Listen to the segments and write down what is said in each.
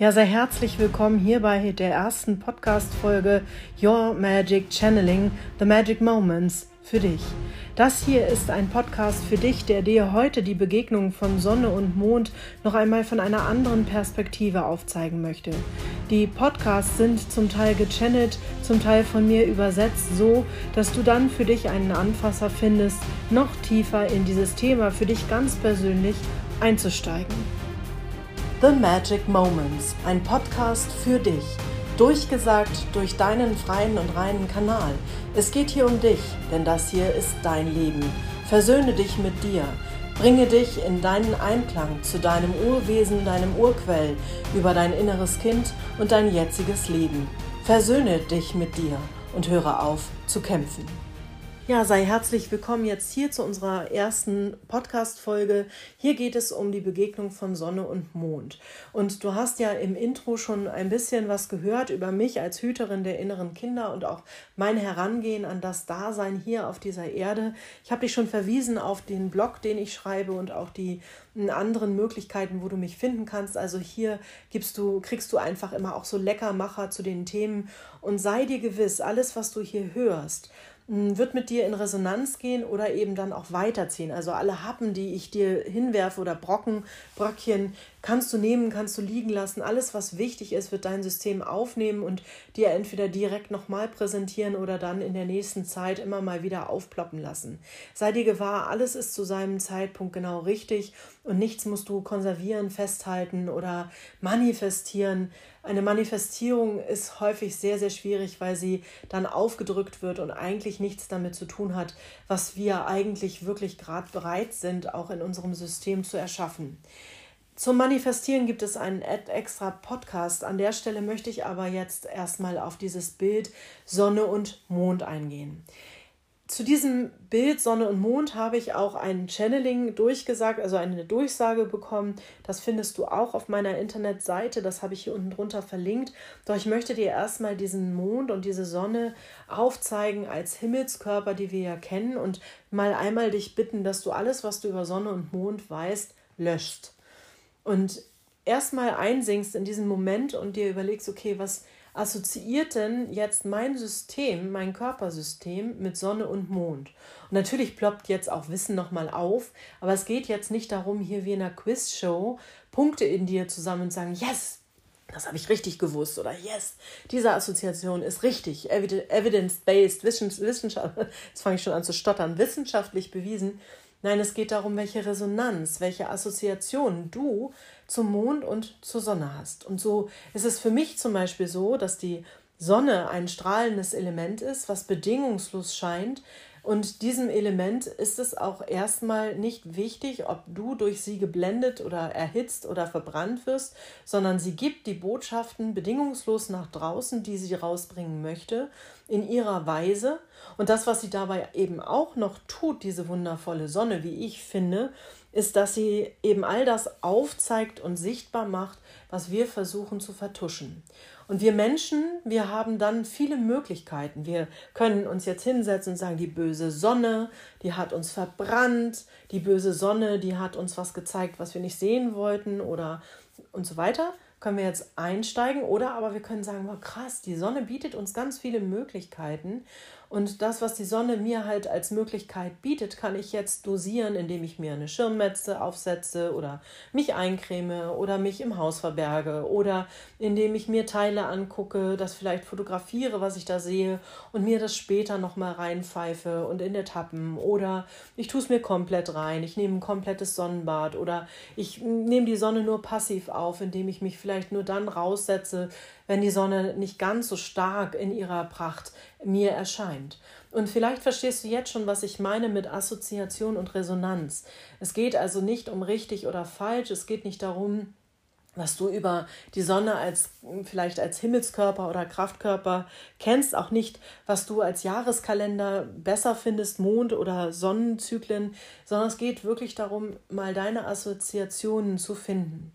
Ja, sehr herzlich willkommen hier bei der ersten Podcast-Folge Your Magic Channeling, The Magic Moments für dich. Das hier ist ein Podcast für dich, der dir heute die Begegnung von Sonne und Mond noch einmal von einer anderen Perspektive aufzeigen möchte. Die Podcasts sind zum Teil gechannelt, zum Teil von mir übersetzt, so dass du dann für dich einen Anfasser findest, noch tiefer in dieses Thema für dich ganz persönlich einzusteigen. The Magic Moments, ein Podcast für dich. Durchgesagt durch deinen freien und reinen Kanal. Es geht hier um dich, denn das hier ist dein Leben. Versöhne dich mit dir. Bringe dich in deinen Einklang zu deinem Urwesen, deinem Urquell, über dein inneres Kind und dein jetziges Leben. Versöhne dich mit dir und höre auf zu kämpfen. Ja, sei herzlich willkommen jetzt hier zu unserer ersten Podcast-Folge. Hier geht es um die Begegnung von Sonne und Mond. Und du hast ja im Intro schon ein bisschen was gehört über mich als Hüterin der inneren Kinder und auch mein Herangehen an das Dasein hier auf dieser Erde. Ich habe dich schon verwiesen auf den Blog, den ich schreibe und auch die anderen Möglichkeiten, wo du mich finden kannst. Also hier gibst du, kriegst du einfach immer auch so Leckermacher zu den Themen und sei dir gewiss, alles, was du hier hörst, wird mit dir in Resonanz gehen oder eben dann auch weiterziehen. Also alle Happen, die ich dir hinwerfe oder Brocken, Bröckchen, kannst du nehmen, kannst du liegen lassen. Alles, was wichtig ist, wird dein System aufnehmen und dir entweder direkt nochmal präsentieren oder dann in der nächsten Zeit immer mal wieder aufploppen lassen. Sei dir gewahr, alles ist zu seinem Zeitpunkt genau richtig und nichts musst du konservieren, festhalten oder manifestieren. Eine Manifestierung ist häufig sehr, sehr schwierig, weil sie dann aufgedrückt wird und eigentlich nichts damit zu tun hat, was wir eigentlich wirklich gerade bereit sind, auch in unserem System zu erschaffen. Zum Manifestieren gibt es einen extra Podcast. An der Stelle möchte ich aber jetzt erstmal auf dieses Bild Sonne und Mond eingehen. Zu diesem Bild Sonne und Mond habe ich auch ein Channeling durchgesagt, also eine Durchsage bekommen. Das findest du auch auf meiner Internetseite. Das habe ich hier unten drunter verlinkt. Doch ich möchte dir erstmal diesen Mond und diese Sonne aufzeigen als Himmelskörper, die wir ja kennen, und mal einmal dich bitten, dass du alles, was du über Sonne und Mond weißt, löscht und erstmal einsinkst in diesen Moment und dir überlegst, okay, was assoziiert denn jetzt mein System, mein Körpersystem mit Sonne und Mond? Und natürlich ploppt jetzt auch Wissen nochmal auf, aber es geht jetzt nicht darum, hier wie in einer Quizshow Punkte in dir zusammen zu sagen, yes, das habe ich richtig gewusst oder yes, diese Assoziation ist richtig, evidence-based, Wissenschaft, jetzt fange ich schon an zu stottern, wissenschaftlich bewiesen, Nein, es geht darum, welche Resonanz, welche Assoziation du zum Mond und zur Sonne hast. Und so ist es für mich zum Beispiel so, dass die Sonne ein strahlendes Element ist, was bedingungslos scheint, und diesem Element ist es auch erstmal nicht wichtig, ob du durch sie geblendet oder erhitzt oder verbrannt wirst, sondern sie gibt die Botschaften bedingungslos nach draußen, die sie rausbringen möchte, in ihrer Weise. Und das, was sie dabei eben auch noch tut, diese wundervolle Sonne, wie ich finde, ist, dass sie eben all das aufzeigt und sichtbar macht, was wir versuchen zu vertuschen. Und wir Menschen, wir haben dann viele Möglichkeiten. Wir können uns jetzt hinsetzen und sagen, die böse Sonne, die hat uns verbrannt, die böse Sonne, die hat uns was gezeigt, was wir nicht sehen wollten oder und so weiter können wir jetzt einsteigen oder aber wir können sagen, wow, krass, die Sonne bietet uns ganz viele Möglichkeiten und das, was die Sonne mir halt als Möglichkeit bietet, kann ich jetzt dosieren, indem ich mir eine Schirmmetze aufsetze oder mich eincreme oder mich im Haus verberge oder indem ich mir Teile angucke, das vielleicht fotografiere, was ich da sehe und mir das später nochmal reinpfeife und in der Tappen oder ich tue es mir komplett rein, ich nehme ein komplettes Sonnenbad oder ich nehme die Sonne nur passiv auf, indem ich mich vielleicht nur dann raussetze, wenn die Sonne nicht ganz so stark in ihrer Pracht mir erscheint. Und vielleicht verstehst du jetzt schon, was ich meine mit Assoziation und Resonanz. Es geht also nicht um richtig oder falsch, es geht nicht darum, was du über die Sonne als vielleicht als Himmelskörper oder Kraftkörper kennst, auch nicht, was du als Jahreskalender besser findest, Mond- oder Sonnenzyklen, sondern es geht wirklich darum, mal deine Assoziationen zu finden.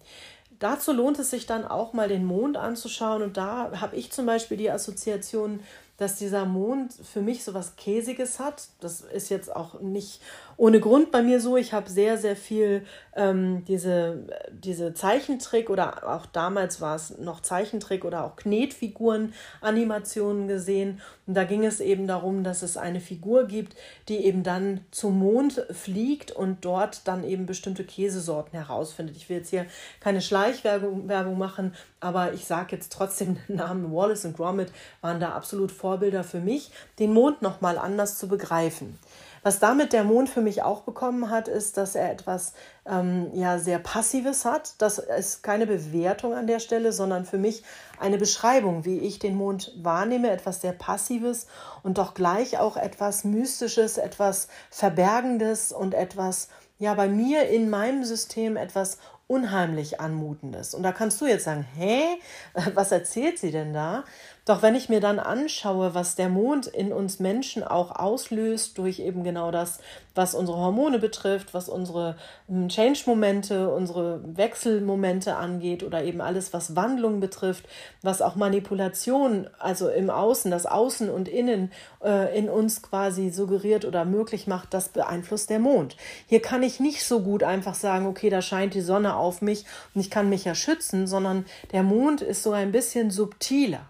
Dazu lohnt es sich dann auch mal den Mond anzuschauen. Und da habe ich zum Beispiel die Assoziation dass dieser Mond für mich so was Käsiges hat. Das ist jetzt auch nicht ohne Grund bei mir so. Ich habe sehr, sehr viel ähm, diese, diese Zeichentrick oder auch damals war es noch Zeichentrick oder auch Knetfiguren, Animationen gesehen. Und da ging es eben darum, dass es eine Figur gibt, die eben dann zum Mond fliegt und dort dann eben bestimmte Käsesorten herausfindet. Ich will jetzt hier keine Schleichwerbung Werbung machen, aber ich sage jetzt trotzdem den Namen Wallace und Gromit waren da absolut Vorbilder für mich, den Mond nochmal anders zu begreifen. Was damit der Mond für mich auch bekommen hat, ist, dass er etwas ähm, ja, sehr Passives hat. Das ist keine Bewertung an der Stelle, sondern für mich eine Beschreibung, wie ich den Mond wahrnehme. Etwas sehr Passives und doch gleich auch etwas Mystisches, etwas Verbergendes und etwas, ja, bei mir in meinem System etwas unheimlich anmutendes. Und da kannst du jetzt sagen, hä, was erzählt sie denn da? Doch wenn ich mir dann anschaue, was der Mond in uns Menschen auch auslöst, durch eben genau das, was unsere Hormone betrifft, was unsere hm, Change-Momente, unsere Wechselmomente angeht oder eben alles, was Wandlung betrifft, was auch Manipulation, also im Außen, das Außen und Innen äh, in uns quasi suggeriert oder möglich macht, das beeinflusst der Mond. Hier kann ich nicht so gut einfach sagen, okay, da scheint die Sonne auf mich und ich kann mich ja schützen, sondern der Mond ist so ein bisschen subtiler.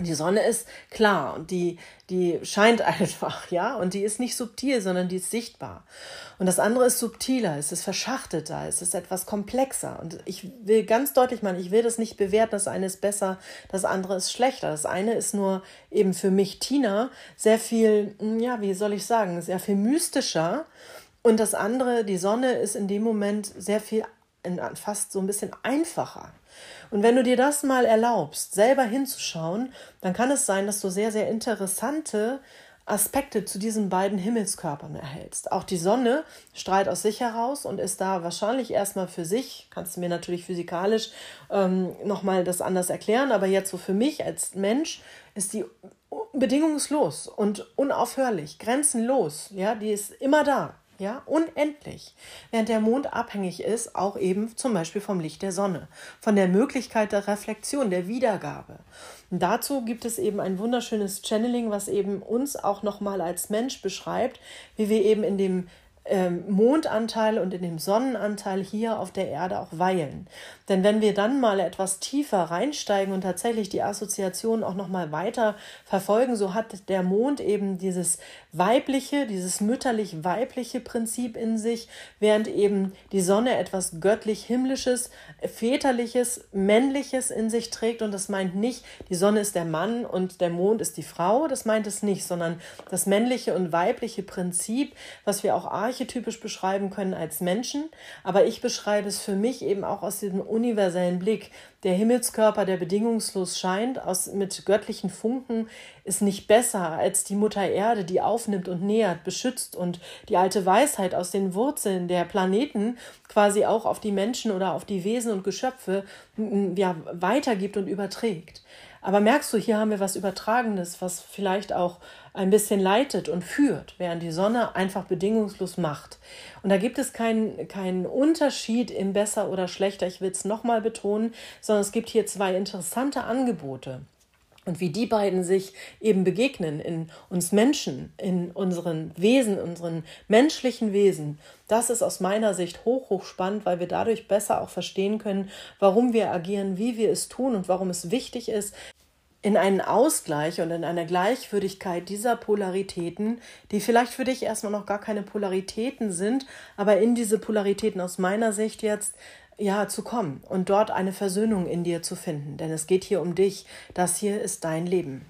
Die Sonne ist klar und die, die scheint einfach, ja, und die ist nicht subtil, sondern die ist sichtbar. Und das andere ist subtiler, es ist verschachteter, es ist etwas komplexer. Und ich will ganz deutlich machen, ich will das nicht bewerten, das eine ist besser, das andere ist schlechter. Das eine ist nur eben für mich, Tina, sehr viel, hm, ja, wie soll ich sagen, sehr viel mystischer. Und das andere, die Sonne, ist in dem Moment sehr viel, fast so ein bisschen einfacher. Und wenn du dir das mal erlaubst, selber hinzuschauen, dann kann es sein, dass du sehr, sehr interessante Aspekte zu diesen beiden Himmelskörpern erhältst. Auch die Sonne strahlt aus sich heraus und ist da wahrscheinlich erstmal für sich, kannst du mir natürlich physikalisch ähm, nochmal das anders erklären, aber jetzt so für mich als Mensch ist die bedingungslos und unaufhörlich, grenzenlos, ja, die ist immer da ja, unendlich, während der Mond abhängig ist, auch eben zum Beispiel vom Licht der Sonne, von der Möglichkeit der Reflexion, der Wiedergabe. Und dazu gibt es eben ein wunderschönes Channeling, was eben uns auch nochmal als Mensch beschreibt, wie wir eben in dem ähm, Mondanteil und in dem Sonnenanteil hier auf der Erde auch weilen. Denn wenn wir dann mal etwas tiefer reinsteigen und tatsächlich die Assoziation auch noch mal weiter verfolgen, so hat der Mond eben dieses weibliche, dieses mütterlich-weibliche Prinzip in sich, während eben die Sonne etwas göttlich-himmlisches, väterliches, männliches in sich trägt. Und das meint nicht, die Sonne ist der Mann und der Mond ist die Frau, das meint es nicht, sondern das männliche und weibliche Prinzip, was wir auch archetypisch beschreiben können als Menschen. Aber ich beschreibe es für mich eben auch aus diesem universellen Blick. Der Himmelskörper, der bedingungslos scheint, aus, mit göttlichen Funken, ist nicht besser als die Mutter Erde, die aufnimmt und nährt, beschützt und die alte Weisheit aus den Wurzeln der Planeten quasi auch auf die Menschen oder auf die Wesen und Geschöpfe ja, weitergibt und überträgt. Aber merkst du, hier haben wir was Übertragenes, was vielleicht auch ein bisschen leitet und führt, während die Sonne einfach bedingungslos macht. Und da gibt es keinen, keinen Unterschied im besser oder schlechter, ich will es nochmal betonen, sondern es gibt hier zwei interessante Angebote. Und wie die beiden sich eben begegnen in uns Menschen, in unseren Wesen, unseren menschlichen Wesen, das ist aus meiner Sicht hoch, hoch spannend, weil wir dadurch besser auch verstehen können, warum wir agieren, wie wir es tun und warum es wichtig ist, in einen Ausgleich und in eine Gleichwürdigkeit dieser Polaritäten, die vielleicht für dich erstmal noch gar keine Polaritäten sind, aber in diese Polaritäten aus meiner Sicht jetzt ja zu kommen und dort eine Versöhnung in dir zu finden, denn es geht hier um dich, das hier ist dein Leben.